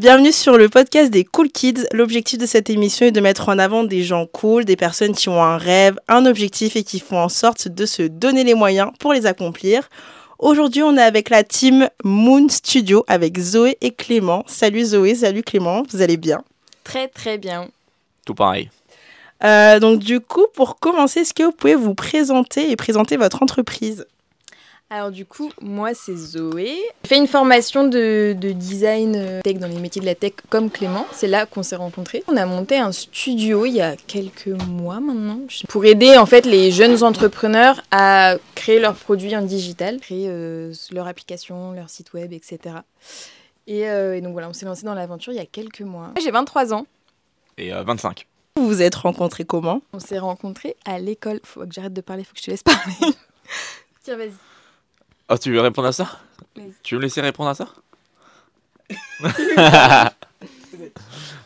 Bienvenue sur le podcast des Cool Kids. L'objectif de cette émission est de mettre en avant des gens cool, des personnes qui ont un rêve, un objectif et qui font en sorte de se donner les moyens pour les accomplir. Aujourd'hui, on est avec la team Moon Studio avec Zoé et Clément. Salut Zoé, salut Clément, vous allez bien? Très très bien. Tout pareil. Euh, donc du coup, pour commencer, est-ce que vous pouvez vous présenter et présenter votre entreprise? Alors du coup, moi c'est Zoé. J'ai fait une formation de, de design euh, tech dans les métiers de la tech comme Clément. C'est là qu'on s'est rencontrés. On a monté un studio il y a quelques mois maintenant pour aider en fait les jeunes entrepreneurs à créer leurs produits en digital, créer euh, leur application, leur site web, etc. Et, euh, et donc voilà, on s'est lancé dans l'aventure il y a quelques mois. J'ai 23 ans. Et euh, 25. Vous vous êtes rencontrés comment? On s'est rencontrés à l'école. Faut que j'arrête de parler, faut que je te laisse parler. Tiens, vas-y. Oh, tu veux répondre à ça? Tu veux me laisser répondre à ça?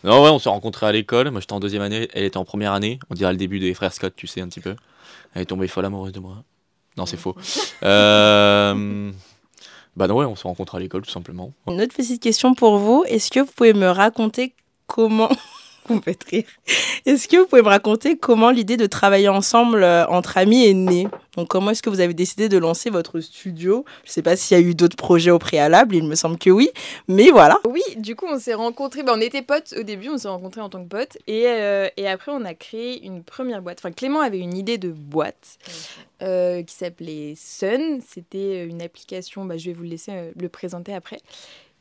Non, ouais, on s'est rencontrés à l'école. Moi, j'étais en deuxième année, elle était en première année. On dirait le début des frères Scott, tu sais, un petit peu. Elle est tombée folle amoureuse de moi. Non, c'est faux. Euh... Bah non, ouais, on s'est rencontrés à l'école, tout simplement. Une autre petite question pour vous. Est-ce que vous pouvez me raconter comment... vous me faites rire. Est-ce que vous pouvez me raconter comment l'idée de travailler ensemble euh, entre amis est née? Donc comment est-ce que vous avez décidé de lancer votre studio? Je ne sais pas s'il y a eu d'autres projets au préalable, il me semble que oui. Mais voilà. Oui, du coup, on s'est rencontrés. bah, on était potes au début, on s'est rencontrés en tant que potes. Et, euh, et après, on a créé une première boîte. Enfin, Clément avait une idée de boîte euh, qui s'appelait Sun. C'était une application, bah, je vais vous le laisser le présenter après.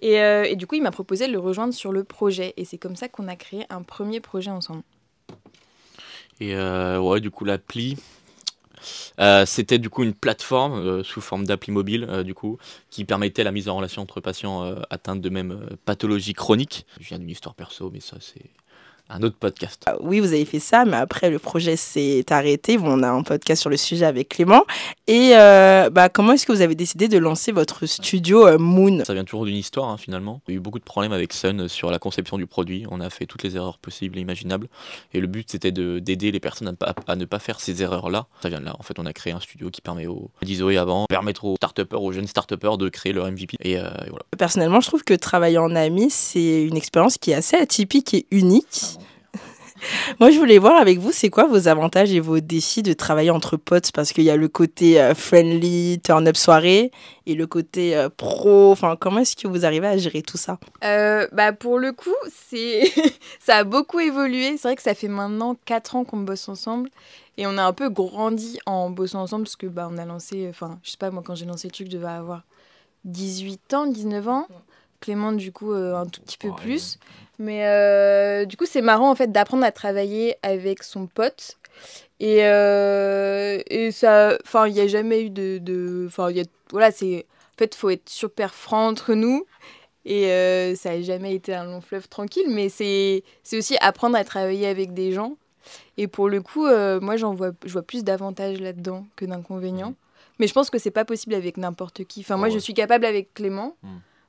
Et, euh, et du coup, il m'a proposé de le rejoindre sur le projet. Et c'est comme ça qu'on a créé un premier projet ensemble. Et euh, ouais, du coup, l'appli, euh, c'était du coup une plateforme euh, sous forme d'appli mobile, du coup, qui permettait la mise en relation entre patients atteints de même pathologie chronique. Je viens d'une histoire perso, mais ça, c'est un autre podcast. Euh, Oui, vous avez fait ça, mais après le projet s'est arrêté. Bon, on a un podcast sur le sujet avec Clément. Et euh, bah, comment est-ce que vous avez décidé de lancer votre studio euh, Moon? Ça vient toujours d'une histoire, hein, finalement. Il y a eu beaucoup de problèmes avec Sun euh, sur la conception du produit. On a fait toutes les erreurs possibles et imaginables. Et le but, c'était de- d'aider les personnes à ne, pas, à ne pas faire ces erreurs-là. Ça vient de là. En fait, on a créé un studio qui permet aux, d'Isoé avant, permettre aux start aux jeunes start de créer leur MVP. Et, euh, et voilà. Personnellement, je trouve que travailler en ami, c'est une expérience qui est assez atypique et unique. Moi, je voulais voir avec vous, c'est quoi vos avantages et vos défis de travailler entre potes? Parce qu'il y a le côté euh, friendly, turn-up soirée, et le côté euh, pro. Enfin, comment est-ce que vous arrivez à gérer tout ça? Euh, bah pour le coup, c'est ça a beaucoup évolué. C'est vrai que ça fait maintenant 4 ans qu'on bosse ensemble et on a un peu grandi en bossant ensemble parce que bah on a lancé enfin, je sais pas moi quand j'ai lancé le truc, je devais avoir 18 ans, 19 ans. Clément du coup euh, un tout petit peu Ouais. plus. Mais euh, du coup, c'est marrant en fait d'apprendre à travailler avec son pote. Et, euh, et ça enfin, il n'y a jamais eu de enfin, voilà, c'est en fait, faut être super franc entre nous. Et euh, ça n'a jamais été un long fleuve tranquille, mais c'est aussi apprendre à travailler avec des gens. Et pour le coup, moi, j'en vois, je vois plus d'avantages là-dedans que d'inconvénients. Mais je pense que c'est pas possible avec n'importe qui. Enfin, moi, je suis capable avec Clément, Mm.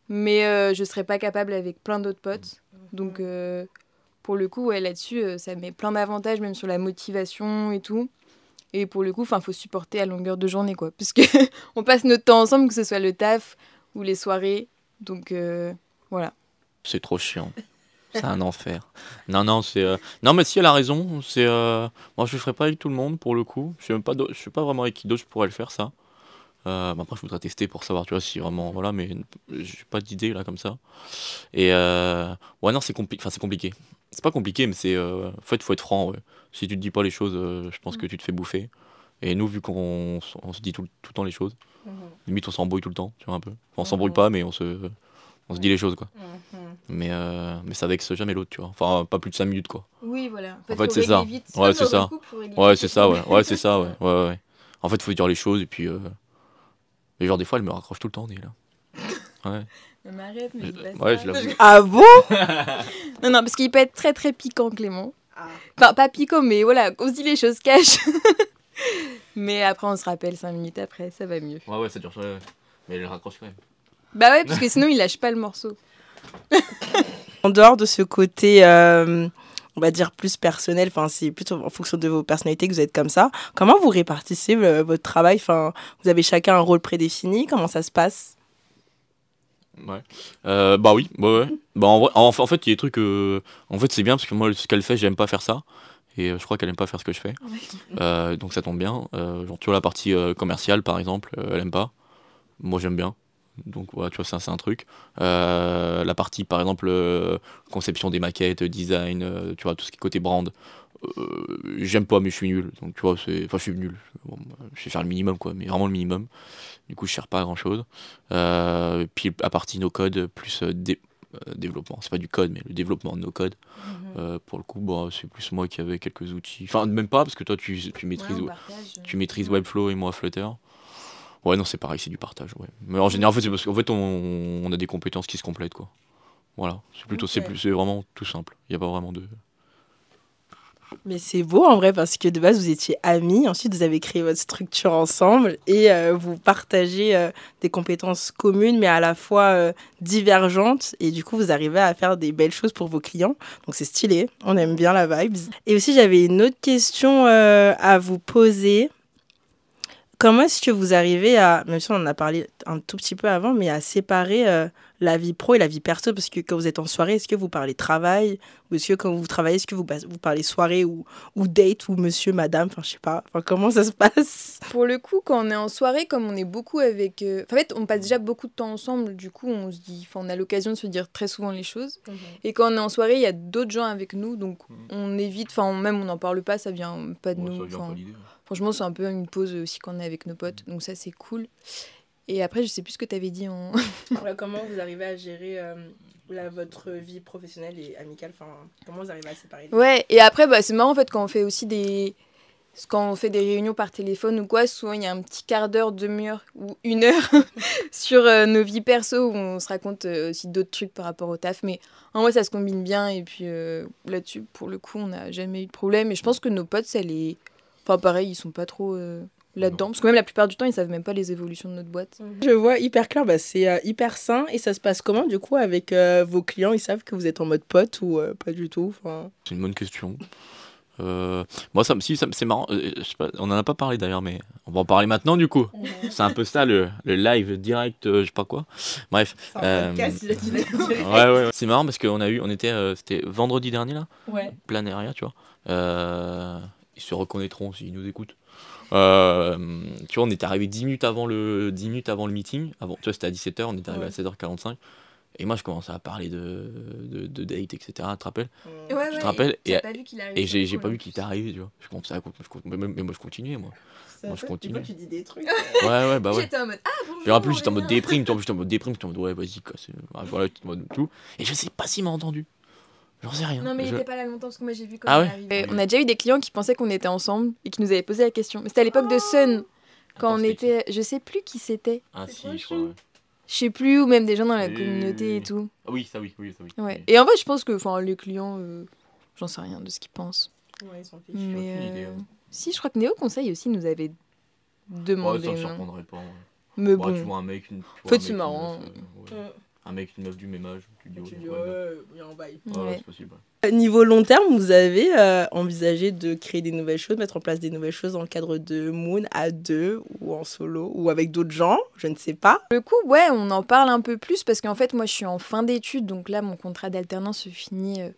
Mais euh, je serais pas capable avec plein d'autres potes. Donc, euh, pour le coup, ouais, là-dessus, euh, ça met plein d'avantages, même sur la motivation et tout. Et pour le coup, il faut supporter à longueur de journée, quoi. Parce que on passe notre temps ensemble, que ce soit le taf ou les soirées. Donc, euh, voilà. C'est trop chiant. C'est un enfer. Non, non, c'est. euh, Non, mais si elle a raison, c'est. euh, Moi, je le ferai pas avec tout le monde pour le coup. Je sais même pas, d'au- je sais pas vraiment avec qui d'autre je pourrais le faire ça. Euh, bah, après, il faudra tester pour savoir, tu vois, si vraiment. Voilà, mais j'ai pas d'idée là comme ça. Et. euh, Ouais, non, c'est compli... enfin, c'est compliqué. C'est pas compliqué, mais c'est. euh, En fait, faut être franc. ouais. Si tu te dis pas les choses, euh, je pense que tu te fais bouffer. Et nous, vu qu'on se dit tout, le- tout le temps les choses, limite on s'embrouille tout le temps, tu vois un peu. Enfin, on s'embrouille pas, mais on se, on se dit les choses quoi. Mais, euh, mais ça vexe jamais l'autre, tu vois. Enfin, pas plus de 5 minutes, quoi. Oui, voilà. En fait, c'est ça. Ouais, c'est ça. Ouais, c'est ça, ouais. Ouais, c'est ça. Ouais, ouais, ouais. En fait, faut dire les choses, et puis. Et genre, des fois, elle me raccroche tout le temps, on est là. Ouais. Mais arrête, mais Je- dis pas ouais, ça. je l'avoue. Ah bon? Non, non, parce qu'il peut être très très piquant, Clément. Enfin, pas piquant, mais voilà, on se dit les choses cash. mais après, on se rappelle 5 minutes après, ça va mieux. Ouais, ouais, ça dure. ouais, ouais. Mais elle raccroche quand même. Bah ouais, parce que sinon, il lâche pas le morceau. En dehors de ce côté, euh, on va dire plus personnel, enfin c'est plutôt en fonction de vos personnalités que vous êtes comme ça. Comment vous répartissez euh, votre travail? Enfin, vous avez chacun un rôle prédéfini Comment ça se passe? Ouais. Euh, bah oui, bah ouais. Bah en, vrai, en, en fait, il y a des trucs. euh, en fait, c'est bien parce que moi, ce qu'elle fait, j'aime pas faire ça. Et je crois qu'elle aime pas faire ce que je fais. Euh, donc ça tombe bien. Euh, genre, tu vois, la partie euh, commerciale, par exemple, euh, elle aime pas. Moi, j'aime bien. Donc voilà, tu vois, ça, c'est un truc. Euh, la partie, par exemple, euh, conception des maquettes, design, euh, tu vois, tout ce qui est côté brand. j'aime pas, mais je suis nul. Donc tu vois, c'est. Enfin, je suis nul. Bon, bah, je vais faire le minimum, quoi, mais vraiment le minimum. Du coup, je sers pas à grand chose. Puis à partie no code, plus dé- développement. C'est pas du code, mais le développement de no code. Euh, pour le coup, bon, c'est plus moi qui avais quelques outils. Enfin, même pas, parce que toi, tu, tu maîtrises, tu maîtrises Webflow et moi Flutter. Ouais, non, c'est pareil, c'est du partage. Ouais. Mais en général, en fait, c'est parce qu'en fait, on, on a des compétences qui se complètent, quoi. Voilà, c'est plutôt, c'est Ok. plus, c'est vraiment tout simple. Il y a pas vraiment de. Mais c'est beau en vrai parce que de base vous étiez amis, ensuite vous avez créé votre structure ensemble et euh, vous partagez euh, des compétences communes mais à la fois euh, divergentes et du coup vous arrivez à faire des belles choses pour vos clients. Donc c'est stylé, on aime bien la vibes. Et aussi j'avais une autre question à vous poser. Comment est-ce que vous arrivez à, même si on en a parlé un tout petit peu avant, mais à séparer euh, la vie pro et la vie perso? Parce que quand vous êtes en soirée, est-ce que vous parlez travail? Ou est-ce que quand vous travaillez, est-ce que vous, vous parlez soirée ou, ou date ou monsieur, madame? Enfin, je sais pas. Enfin, comment ça se passe? Pour le coup, quand on est en soirée, comme on est beaucoup avec. euh, enfin, en fait, on passe déjà beaucoup de temps ensemble, du coup, on se dit. Enfin, on a l'occasion de se dire très souvent les choses. Et quand on est en soirée, il y a d'autres gens avec nous, donc Mhm. on évite. Enfin, même on n'en parle pas, ça vient pas de Ouais, nous. ça vient enfin, pas l'idée. Franchement, c'est un peu une pause aussi quand on est avec nos potes, donc ça, c'est cool. Et après, je sais plus ce que tu avais dit en. Comment vous arrivez à gérer euh, votre vie professionnelle et amicale Enfin, comment vous arrivez à séparer Ouais, et après, bah, c'est marrant en fait quand on fait aussi des. Quand on fait des réunions par téléphone ou quoi, souvent il y a un petit quart d'heure, demi-heure ou une heure sur euh, nos vies perso où on se raconte euh, aussi d'autres trucs par rapport au taf. Mais en vrai, ça se combine bien et puis là-dessus, pour le coup, on n'a jamais eu de problème. Et je pense que nos potes, ça les. Enfin, pareil, ils sont pas trop euh, là-dedans. Parce que même la plupart du temps, ils savent même pas les évolutions de notre boîte. Je vois hyper clair, bah, c'est euh, hyper sain. Et ça se passe comment du coup avec euh, vos clients? Ils savent que vous êtes en mode pote ou euh, pas du tout? C'est une bonne question. Euh, moi, ça, me- si, ça, me- c'est marrant. euh, je sais pas, on en a pas parlé d'ailleurs, mais on va en parler maintenant du coup. C'est un peu ça le, le live direct, euh, je sais pas quoi. Bref. Euh, podcast. Ouais, ouais, ouais. C'est marrant parce qu'on a eu, on était, euh, c'était vendredi dernier là, Ouais. Planéria, tu vois. Ils se reconnaîtront s'ils nous écoutent. Euh, tu vois, on était arrivé 10 minutes avant le, 10 minutes avant le meeting. Avant, tu vois, c'était à 17h, on était arrivé Ouais. à 16h45. Et moi, je commençais à parler de, de, de date, etc. Tu te rappelles Ouais, Je te rappelle, et- Et j'ai j'ai pas vu qu'il était arrivé, tu vois. Je commençais à, je mais, mais moi, je continuais, moi. Moi, je continue. tu dis des trucs. Ouais, ouais, bah ouais. J'étais en mode Ah bonjour Puis en plus, j'étais en est mode déprime, j'étais en mode déprime, j'étais en mode ouais, vas-y, quoi. c'est- ouais, Voilà, tout. Et je sais pas s'il m'a entendu. J'en sais rien. Non, mais il Je- était pas là longtemps parce que moi j'ai vu quand Ah il ouais. On a déjà eu des clients qui pensaient qu'on était ensemble et qui nous avaient posé la question. Mais c'était à l'époque de Sun, quand Attends, on était. Je sais plus qui c'était. Ah, si, je crois, ouais. Je sais plus, ou même des gens dans la communauté et tout. Ah oui, ça oui, oui, ça oui. Ouais. Et en fait, je pense que enfin, les clients, euh, j'en sais rien de ce qu'ils pensent. Ouais, ils s'en fichent. Mais aucune idée, euh, ouais. si, je crois que Néo Conseil aussi nous avait Ouais, demandé. ça me surprendrait pas. ouais. Mais Ouais, bon. tu vois un mec, une, tu En vois fait, un c'est mec, une euh. Un mec, une meuf du même âge, tu dis, tu dis, ouais, ouais, il y a un bail. ouais, ouais, Ouais. c'est possible. ouais. Niveau long terme, vous avez euh, envisagé de créer des nouvelles choses, mettre en place des nouvelles choses dans le cadre de Moon à deux ou en solo ou avec d'autres gens, je ne sais pas. Le coup, ouais, on en parle un peu plus parce qu'en fait, moi, je suis en fin d'études, donc là, mon contrat d'alternance se finit euh,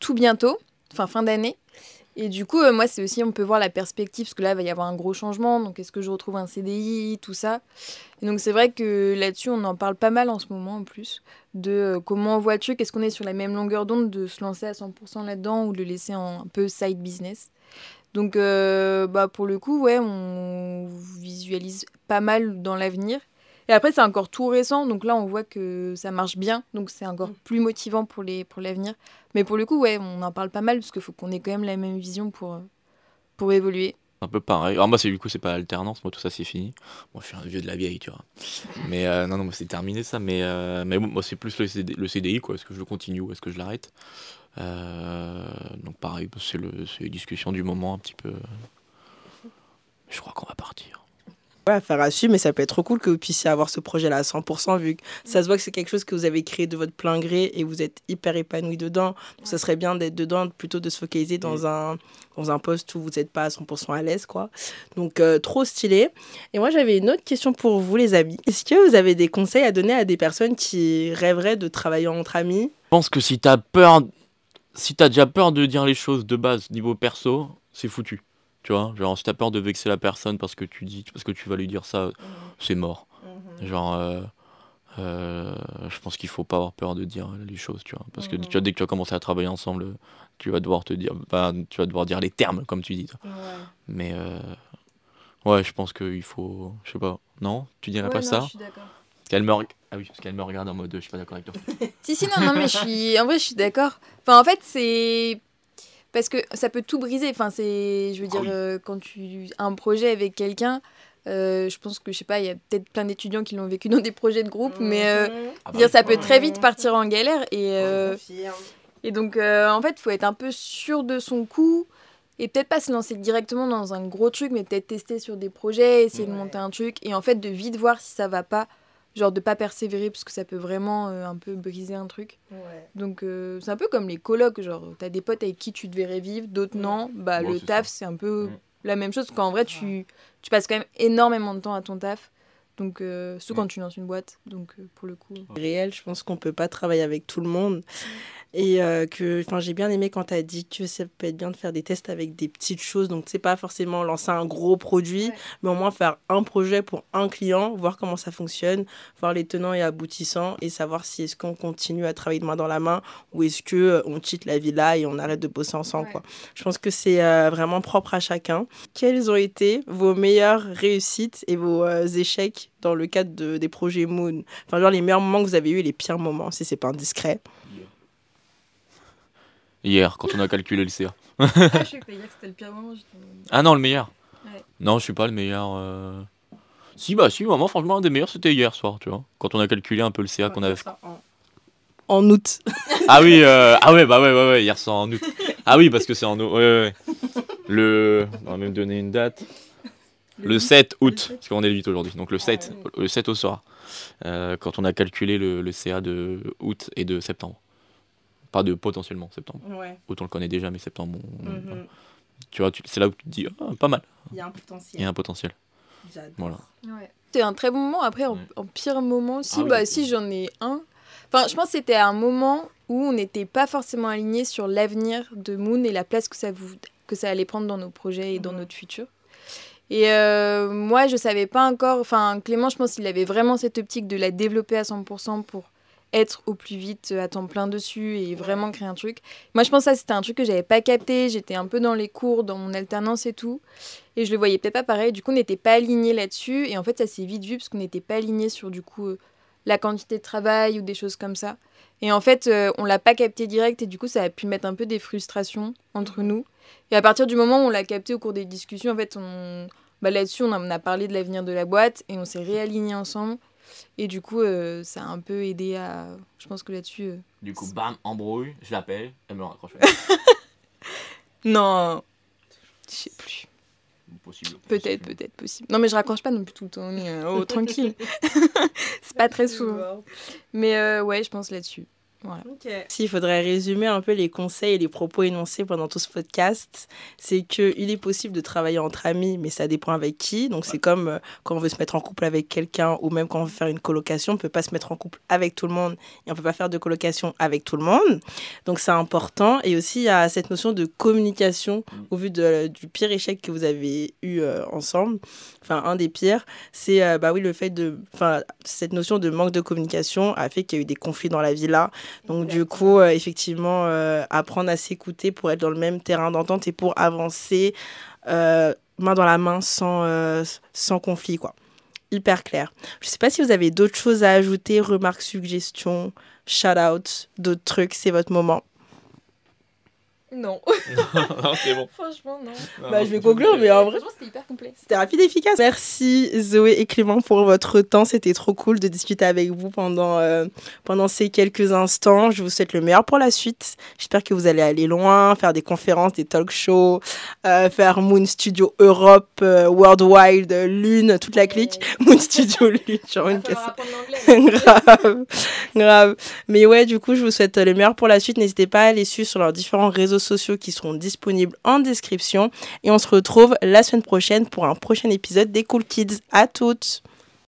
tout bientôt, enfin fin d'année. Et du coup, euh, moi, c'est aussi, on peut voir la perspective, parce que là, il va y avoir un gros changement, donc est-ce que je retrouve un CDI, tout ça. Et donc, c'est vrai que là-dessus, on en parle pas mal en ce moment, en plus, de euh, comment on voit le truc, est-ce qu'on est sur la même longueur d'onde de se lancer à 100% là-dedans ou de le laisser en un peu side business. Donc, euh, bah, pour le coup, ouais, on visualise pas mal dans l'avenir. Et après, c'est encore tout récent, donc là, on voit que ça marche bien, donc c'est encore Mm. plus motivant pour les pour l'avenir. Mais pour le coup, ouais, on en parle pas mal, parce qu'il faut qu'on ait quand même la même vision pour, euh, pour évoluer. Un peu pareil. Alors moi, c'est du coup, c'est pas alternance, moi tout ça c'est fini. Moi, je suis un vieux de la vieille, tu vois. Mais euh, non, non, moi, c'est terminé ça. Mais, euh, mais bon, moi, c'est plus le, CD le CDI, quoi. Est-ce que je le continue ou est-ce que je l'arrête? Euh, Donc pareil, c'est le, c'est les discussions du moment un petit peu. Je crois qu'on va partir. Ouais, faire à suivre, mais ça peut être trop cool que vous puissiez avoir ce projet-là à 100%, vu que ça se voit que c'est quelque chose que vous avez créé de votre plein gré et vous êtes hyper épanoui dedans. Donc, ça serait bien d'être dedans, plutôt de se focaliser dans, un, dans un poste où vous n'êtes pas à 100% à l'aise, quoi. Donc, euh, trop stylé. Et moi, j'avais une autre question pour vous, les amis. Est-ce que vous avez des conseils à donner à des personnes qui rêveraient de travailler entre amis? Je pense que si t'as peur, si t'as déjà peur de dire les choses de base niveau perso, c'est foutu. Tu vois, genre si t'as peur de vexer la personne parce que tu dis, parce que tu vas lui dire ça, c'est mort. Genre, euh, euh, je pense qu'il faut pas avoir peur de dire les choses, tu vois, parce que tu vois, dès que tu vas commencer à travailler ensemble, tu vas devoir te dire, bah, tu vas devoir dire les termes comme tu dis. toi. Mais euh, ouais, je pense qu'il faut, je sais pas, non, tu dirais pas ça? Je suis d'accord. Qu'elle me, ah oui, parce qu'elle me regarde en mode, je suis pas d'accord avec toi. Si, si, non, non, mais je suis. En vrai, je suis d'accord. Enfin, en fait, c'est. Parce que ça peut tout briser. Enfin, c'est. Je veux Ah dire, oui. euh, quand tu as un projet avec quelqu'un, euh, je pense que, je sais pas, il y a peut-être plein d'étudiants qui l'ont vécu dans des projets de groupe, mais. euh, Ah je veux dire, ça peut très vite partir en galère. Et, euh, Confirme. et donc, euh, en fait, il faut être un peu sûr de son coup. Et peut-être pas se lancer directement dans un gros truc, mais peut-être tester sur des projets, essayer de monter un truc. Et en fait, de vite voir si ça va pas. Genre de pas persévérer, parce que ça peut vraiment euh, un peu briser un truc. Ouais. Donc euh, c'est un peu comme les colocs, genre t'as des potes avec qui tu te verrais vivre, d'autres non. Bah Ouais, le taf c'est un peu Mm. la même chose, quand en vrai tu, tu passes quand même énormément de temps à ton taf. Donc euh, surtout Mm. quand tu lances une boîte, donc euh, pour le coup. réel. Je pense qu'on peut pas travailler avec tout le monde. Et euh, que, enfin, j'ai bien aimé quand tu as dit que ça peut être bien de faire des tests avec des petites choses. Donc, c'est pas forcément lancer un gros produit, Ouais. mais au moins faire un projet pour un client, voir comment ça fonctionne, voir les tenants et aboutissants et savoir si est-ce qu'on continue à travailler de main dans la main ou est-ce que euh, on quitte la villa et on arrête de bosser ensemble. Ouais. Quoi. Je pense que c'est euh, vraiment propre à chacun. Quelles ont été vos meilleures réussites et vos euh, dans le cadre de, des projets Moon Enfin, genre les meilleurs moments que vous avez eu et les pires moments, si c'est pas indiscret. Hier, quand on a calculé le CA. ah, je sais que c'était le pire moment. Ah non, le meilleur. Ouais. Non, je suis pas le meilleur. euh. Si, bah si, moi, franchement, un des meilleurs, c'était hier soir, tu vois. Quand on a calculé un peu le CA qu'on avait fait. En août. Ah oui, euh, ah ouais, bah ouais, ouais, ouais, hier soir en août. Ah oui, parce que c'est en août. Ouais, ouais, ouais. Le. On va même donner une date. Le 7 août, parce qu'on est le 8 aujourd'hui. Donc le 7, le 7 au soir. Euh, quand on a calculé le, le CA de août et de septembre. Pas de potentiellement septembre. Ouais. Août, on le connaît déjà, mais septembre, on- Mhm. tu vois, tu- c'est là où tu te dis, ah, pas mal, Il y a un il y potentiel. a un potentiel. J'adore. Voilà. Ouais. C'était un très bon moment. Après, en, pire moment aussi, Ah oui, bah si j'en ai un. Enfin, je pense que c'était un moment où on n'était pas forcément alignés sur l'avenir de Moon et la place que ça, vous, que ça allait prendre dans nos projets et dans Mhm. notre futur. Et euh, moi, je savais pas encore. Enfin, Clément, je pense qu'il avait vraiment cette optique de la développer à 100% pour être au plus vite euh, à temps plein dessus et vraiment créer un truc. Moi, je pense que ça, c'était un truc que j'avais pas capté. J'étais un peu dans les cours, dans mon alternance et tout. Et je le voyais peut-être pas pareil. Du coup, on n'était pas alignés là-dessus. Et en fait, ça s'est vite vu parce qu'on n'était pas alignés sur du coup euh, la quantité de travail ou des choses comme ça. Et en fait, euh, on l'a pas capté direct et du coup, ça a pu mettre un peu des frustrations entre nous. Et à partir du moment où on l'a capté au cours des discussions, en fait, on... bah, là-dessus, on a, on a parlé de l'avenir de la boîte et on s'est réalignés ensemble. Et du coup, euh, ça a un peu aidé à. Je pense que là-dessus. euh, Du coup, bam, embrouille, je l'appelle, elle me raccroche. Non Je sais plus. Possible. Peut-être, peut-être possible. Non, mais je raccroche pas non plus tout le temps. mais, euh, oh, tranquille. C'est pas très souvent. Mais euh, ouais, je pense là-dessus. S'il faudrait résumer un peu les conseils et les propos énoncés pendant tout ce podcast, c'est qu'il est possible de travailler entre amis, mais ça dépend avec qui. Donc c'est comme euh, quand on veut se mettre en couple avec quelqu'un ou même quand on veut faire une colocation, on ne peut pas se mettre en couple avec tout le monde et on ne peut pas faire de colocation avec tout le monde. Donc c'est important. Et aussi il y a cette notion de communication au vu de- du pire échec que vous avez eu euh, ensemble. Enfin, un des pires, c'est euh, bah oui, le fait de. Enfin, cette notion de manque de communication a fait qu'il y a eu des conflits dans la villa. Donc, du coup, euh, effectivement, euh, apprendre à s'écouter pour être dans le même terrain d'entente et pour avancer euh, main dans la main sans, sans conflit, quoi. Hyper clair. Je sais pas si vous avez d'autres choses à ajouter, remarques, suggestions, shout-out, d'autres trucs, c'est votre moment. Non. non, c'est bon. Franchement, non. Non, Bah, je vais conclure, mais en vrai, Franchement, c'était hyper complet. c'était rapide et efficace. Merci Zoé et Clément pour votre temps. C'était trop cool de discuter avec vous pendant, euh, pendant ces quelques instants. Je vous souhaite le meilleur pour la suite. J'espère que vous allez aller loin, faire des conférences, des talk shows, euh, faire Moon Studio Europe, euh, Worldwide, euh, Lune, toute la clique. Moon Studio Lune, genre une l'anglais. grave, grave. Mais ouais, du coup, je vous souhaite le meilleur pour la suite. N'hésitez pas à les suivre sur leurs différents réseaux sociaux qui seront disponibles en description. Et on se retrouve la semaine prochaine pour un prochain épisode des Cool Kids. À toutes!